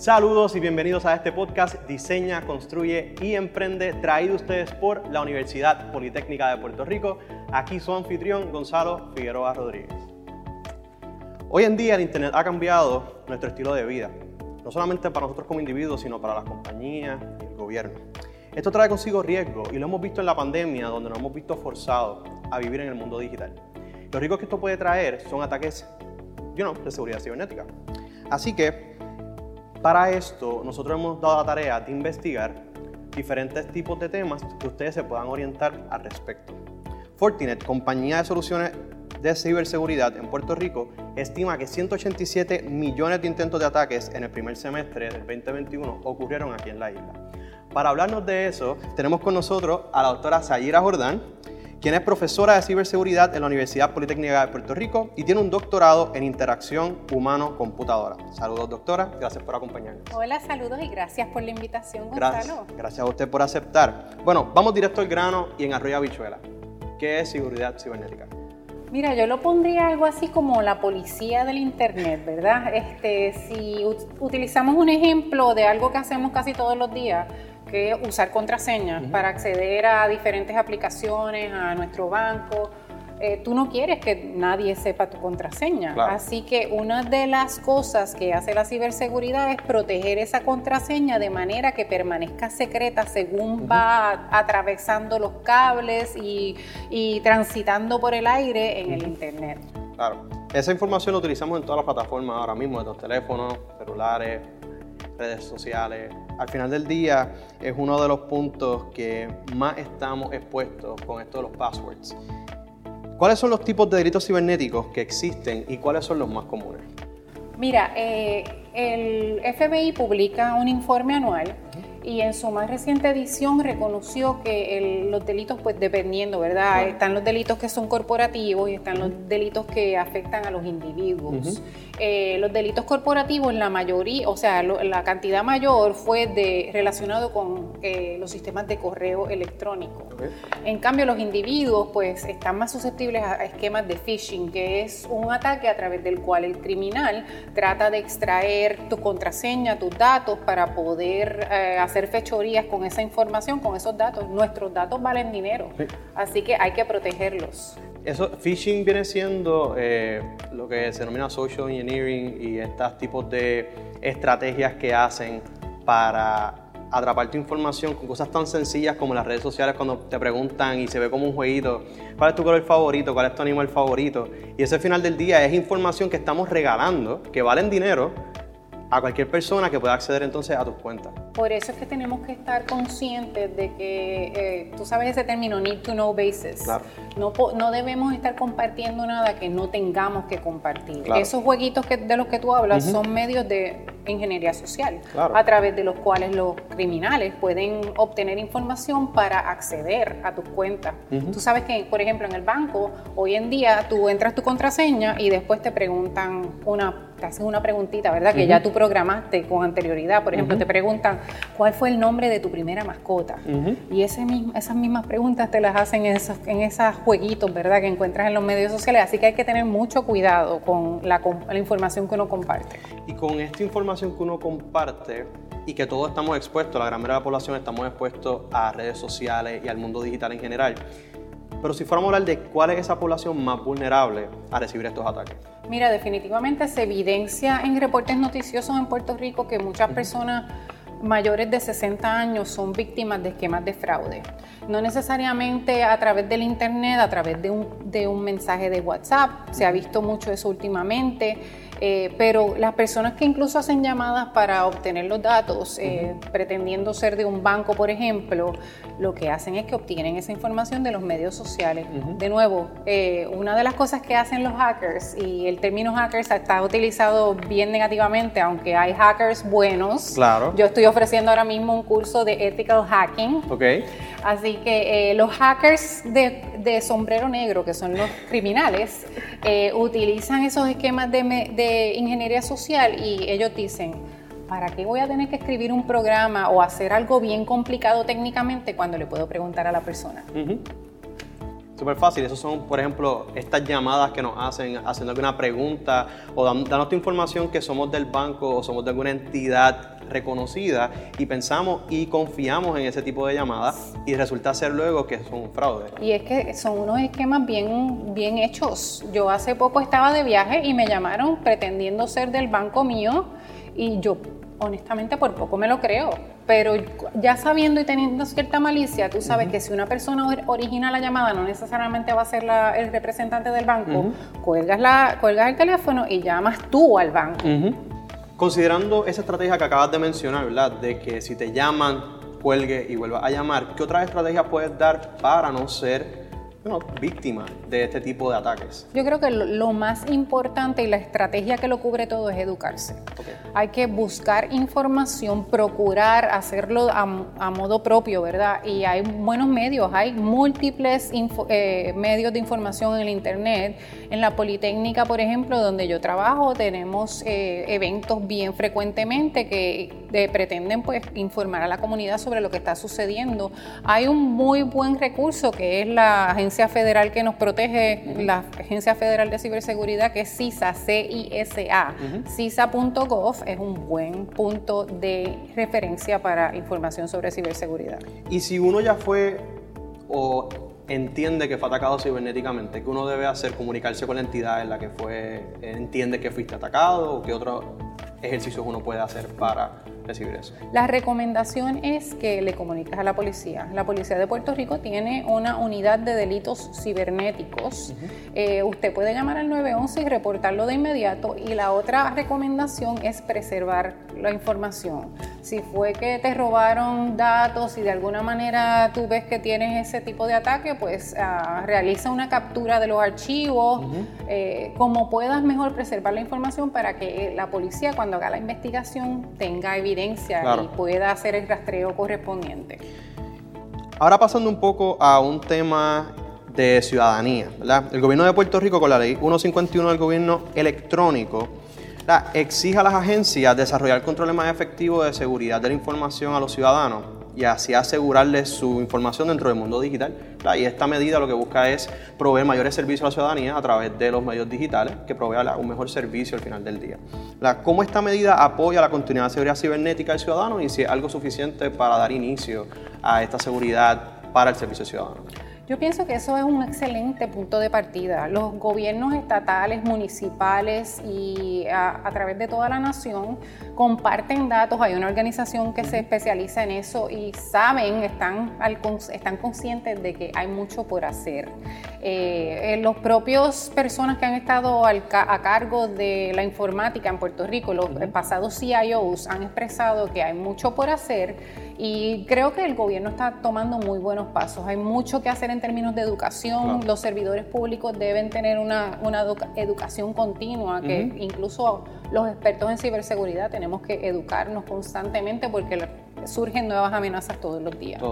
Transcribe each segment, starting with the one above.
Saludos y bienvenidos a este podcast Diseña, Construye y Emprende, traído ustedes por la Universidad Politécnica de Puerto Rico. Aquí su anfitrión Gonzalo Figueroa Rodríguez. Hoy en día el Internet ha cambiado nuestro estilo de vida, no solamente para nosotros como individuos, sino para las compañías y el gobierno. Esto trae consigo riesgos y lo hemos visto en la pandemia, donde nos hemos visto forzados a vivir en el mundo digital. Los riesgos que esto puede traer son ataques you know, de seguridad cibernética. Así que para esto, nosotros hemos dado la tarea de investigar diferentes tipos de temas que ustedes se puedan orientar al respecto. Fortinet, compañía de soluciones de ciberseguridad en Puerto Rico, estima que 187 millones de intentos de ataques en el primer semestre del 2021 ocurrieron aquí en la isla. Para hablarnos de eso, tenemos con nosotros a la doctora Sayira Jordán, quien es profesora de ciberseguridad en la Universidad Politécnica de Puerto Rico y tiene un doctorado en interacción humano-computadora. Saludos, doctora. Gracias por acompañarnos. Hola, saludos y gracias por la invitación, Gonzalo. Gracias, gracias a usted por aceptar. Bueno, vamos directo al grano y en Arroyo Habichuela. ¿Qué es seguridad cibernética? Mira, yo lo pondría algo así como la policía del Internet, ¿verdad? Este, si utilizamos un ejemplo de algo que hacemos casi todos los días, que usar contraseñas para acceder a diferentes aplicaciones, a nuestro banco. Eh, tú no quieres que nadie sepa tu contraseña. Así que una de las cosas que hace la ciberseguridad es proteger esa contraseña de manera que permanezca secreta según va atravesando los cables y, y, transitando por el aire en el Internet. Claro. Esa información la utilizamos en todas las plataformas ahora mismo, en los teléfonos, celulares, redes sociales. Al final del día es uno de los puntos que más estamos expuestos con esto de los passwords. ¿Cuáles son los tipos de delitos cibernéticos que existen y cuáles son los más comunes? Mira, eh, el FBI publica un informe anual y en su más reciente edición reconoció que los delitos, pues dependiendo, ¿verdad? Están los delitos que son corporativos y están los delitos que afectan a los individuos. Eh, los delitos corporativos, la mayoría, o sea, la cantidad mayor fue de, relacionado con eh, los sistemas de correo electrónico. En cambio, los individuos, pues, están más susceptibles a, esquemas de phishing, que es un ataque a través del cual el criminal trata de extraer tu contraseña, tus datos, para poder eh, hacer fechorías con esa información, con esos datos. Nuestros datos valen dinero, así que hay que protegerlos. Eso, phishing viene siendo eh, lo que se denomina social engineering y estos tipos de estrategias que hacen para atrapar tu información con cosas tan sencillas como las redes sociales cuando te preguntan y se ve como un jueguito, ¿cuál es tu color favorito? ¿Cuál es tu animal favorito? Y ese final del día es información que estamos regalando, que valen dinero, a cualquier persona que pueda acceder entonces a tus cuentas. Por eso es que tenemos que estar conscientes de que, eh, tú sabes ese término, need to know basis. Claro. No, no debemos estar compartiendo nada que no tengamos que compartir. Esos jueguitos que, de los que tú hablas son medios de ingeniería social, a través de los cuales los criminales pueden obtener información para acceder a tus cuentas. Tú sabes que, por ejemplo, en el banco, hoy en día tú entras tu contraseña y después te preguntan una te hacen una preguntita, ¿verdad? Que ya tú programaste con anterioridad. Por ejemplo, te preguntan cuál fue el nombre de tu primera mascota. Y ese mismo, esas mismas preguntas te las hacen en esos, en esos jueguitos, ¿verdad? Que encuentras en los medios sociales. Así que hay que tener mucho cuidado con la, la información que uno comparte. Y con esta información que uno comparte, y que todos estamos expuestos, la gran mayoría de la población estamos expuestos a redes sociales y al mundo digital en general. Pero si fuéramos a hablar de cuál es esa población más vulnerable a recibir estos ataques. Mira, definitivamente se evidencia en reportes noticiosos en Puerto Rico que muchas personas mayores de 60 años son víctimas de esquemas de fraude. No necesariamente a través del Internet, a través de un, de un mensaje de WhatsApp, se ha visto mucho eso últimamente eh, pero las personas que incluso hacen llamadas para obtener los datos, eh, pretendiendo ser de un banco, por ejemplo, lo que hacen es que obtienen esa información de los medios sociales. De nuevo, eh, una de las cosas que hacen los hackers, y el término hackers está utilizado bien negativamente, aunque hay hackers buenos. Claro. Yo estoy ofreciendo ahora mismo un curso de ethical hacking. Ok. Así que los hackers de, sombrero negro, que son los criminales, utilizan esos esquemas de ingeniería social y ellos dicen, ¿para qué voy a tener que escribir un programa o hacer algo bien complicado técnicamente cuando le puedo preguntar a la persona? Súper fácil. Esos son, por ejemplo, estas llamadas que nos hacen haciendo alguna pregunta o dándonos tu información que somos del banco o somos de alguna entidad reconocida y pensamos y confiamos en ese tipo de llamadas y resulta ser luego que es un fraude. Y es que son unos esquemas bien, bien hechos. Yo hace poco estaba de viaje y me llamaron pretendiendo ser del banco mío y yo honestamente por poco me lo creo, pero ya sabiendo y teniendo cierta malicia, tú sabes que si una persona origina la llamada, no necesariamente va a ser el representante del banco, cuelgas, la, cuelgas el teléfono y llamas tú al banco. Considerando esa estrategia que acabas de mencionar, ¿verdad? De que si te llaman, cuelgue y vuelva a llamar, ¿qué otra estrategia puedes dar para no ser bueno, víctima de este tipo de ataques? Yo creo que lo, más importante y la estrategia que lo cubre todo es educarse. Hay que buscar información, procurar hacerlo a, modo propio, ¿verdad? Y hay buenos medios, hay múltiples eh, medios de información en el Internet. En la Politécnica, por ejemplo, donde yo trabajo, tenemos eh, eventos bien frecuentemente que pretenden pues, informar a la comunidad sobre lo que está sucediendo. Hay un muy buen recurso que es la agencia agencia federal que nos protege, la Agencia Federal de Ciberseguridad, que es CISA, C-I-S-A. CISA.gov es un buen punto de referencia para información sobre ciberseguridad. Y si uno ya fue o entiende que fue atacado cibernéticamente, ¿qué uno debe hacer? Comunicarse con la entidad en la que fue, entiende que fuiste atacado o qué otro ejercicios uno puede hacer para recibir eso? La recomendación es que le comuniques a la policía. La policía de Puerto Rico tiene una unidad de delitos cibernéticos. Eh, usted puede llamar al 911 y reportarlo de inmediato. Y la otra recomendación es preservar la información. Si fue que te robaron datos y de alguna manera tú ves que tienes ese tipo de ataque, pues ah, realiza una captura de los archivos. Eh, como puedas mejor preservar la información para que la policía cuando haga la investigación tenga evidencia y pueda hacer el rastreo correspondiente. Ahora pasando un poco a un tema de ciudadanía, El gobierno de Puerto Rico con la ley 151 del gobierno electrónico exige a las agencias desarrollar controles más efectivos de seguridad de la información a los ciudadanos y así asegurarles su información dentro del mundo digital. Y esta medida lo que busca es proveer mayores servicios a la ciudadanía a través de los medios digitales, que provea un mejor servicio al final del día. ¿Cómo esta medida apoya la continuidad de seguridad cibernética del ciudadano y si es algo suficiente para dar inicio a esta seguridad para el servicio ciudadano? Yo pienso que eso es un excelente punto de partida. Los gobiernos estatales, municipales y a, través de toda la nación comparten datos. Hay una organización que se especializa en eso y saben, están, están conscientes de que hay mucho por hacer. Eh, los propios personas que han estado a cargo de la informática en Puerto Rico, los pasados CIOs, han expresado que hay mucho por hacer y creo que el gobierno está tomando muy buenos pasos. Hay mucho que hacer en términos de educación. Los servidores públicos deben tener una, educación continua, que incluso los expertos en ciberseguridad tenemos que educarnos constantemente porque surgen nuevas amenazas todos los días.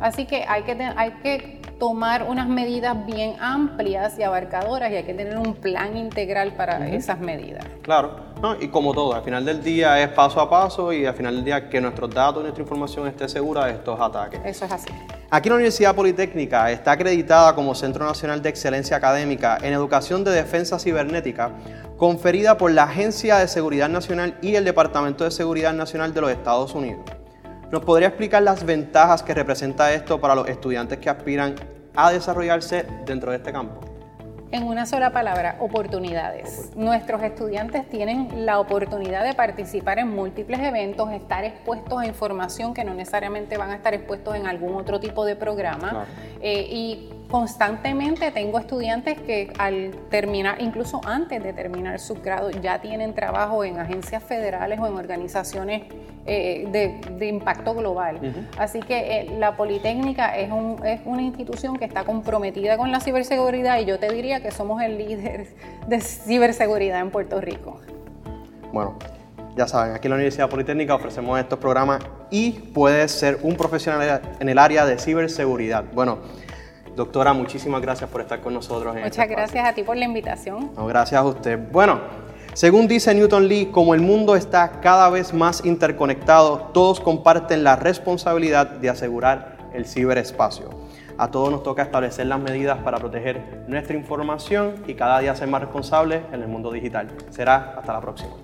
Así que hay que, hay que tomar unas medidas bien amplias y abarcadoras y hay que tener un plan integral para esas medidas. Claro, y como todo, al final del día es paso a paso y al final del día que nuestros datos y nuestra información esté segura de estos ataques. Eso es así. Aquí la Universidad Politécnica está acreditada como Centro Nacional de Excelencia Académica en Educación de Defensa Cibernética, conferida por la Agencia de Seguridad Nacional y el Departamento de Seguridad Nacional de los Estados Unidos. ¿Nos podría explicar las ventajas que representa esto para los estudiantes que aspiran a desarrollarse dentro de este campo? En una sola palabra, oportunidades. Nuestros estudiantes tienen la oportunidad de participar en múltiples eventos, estar expuestos a información que no necesariamente van a estar expuestos en algún otro tipo de programa. Eh, y constantemente tengo estudiantes que al terminar, incluso antes de terminar su grado, ya tienen trabajo en agencias federales o en organizaciones eh, de, impacto global. Así que eh, la Politécnica es, es una institución que está comprometida con la ciberseguridad y yo te diría que somos el líder de ciberseguridad en Puerto Rico. Bueno, ya saben, aquí en la Universidad Politécnica ofrecemos estos programas y puedes ser un profesional en el área de ciberseguridad. Bueno, Doctora, muchísimas gracias por estar con nosotros. Muchas este gracias a ti por la invitación. gracias a usted. Bueno, según dice Newton Lee, como el mundo está cada vez más interconectado, todos comparten la responsabilidad de asegurar el ciberespacio. A todos nos toca establecer las medidas para proteger nuestra información y cada día ser más responsables en el mundo digital. Será hasta la próxima.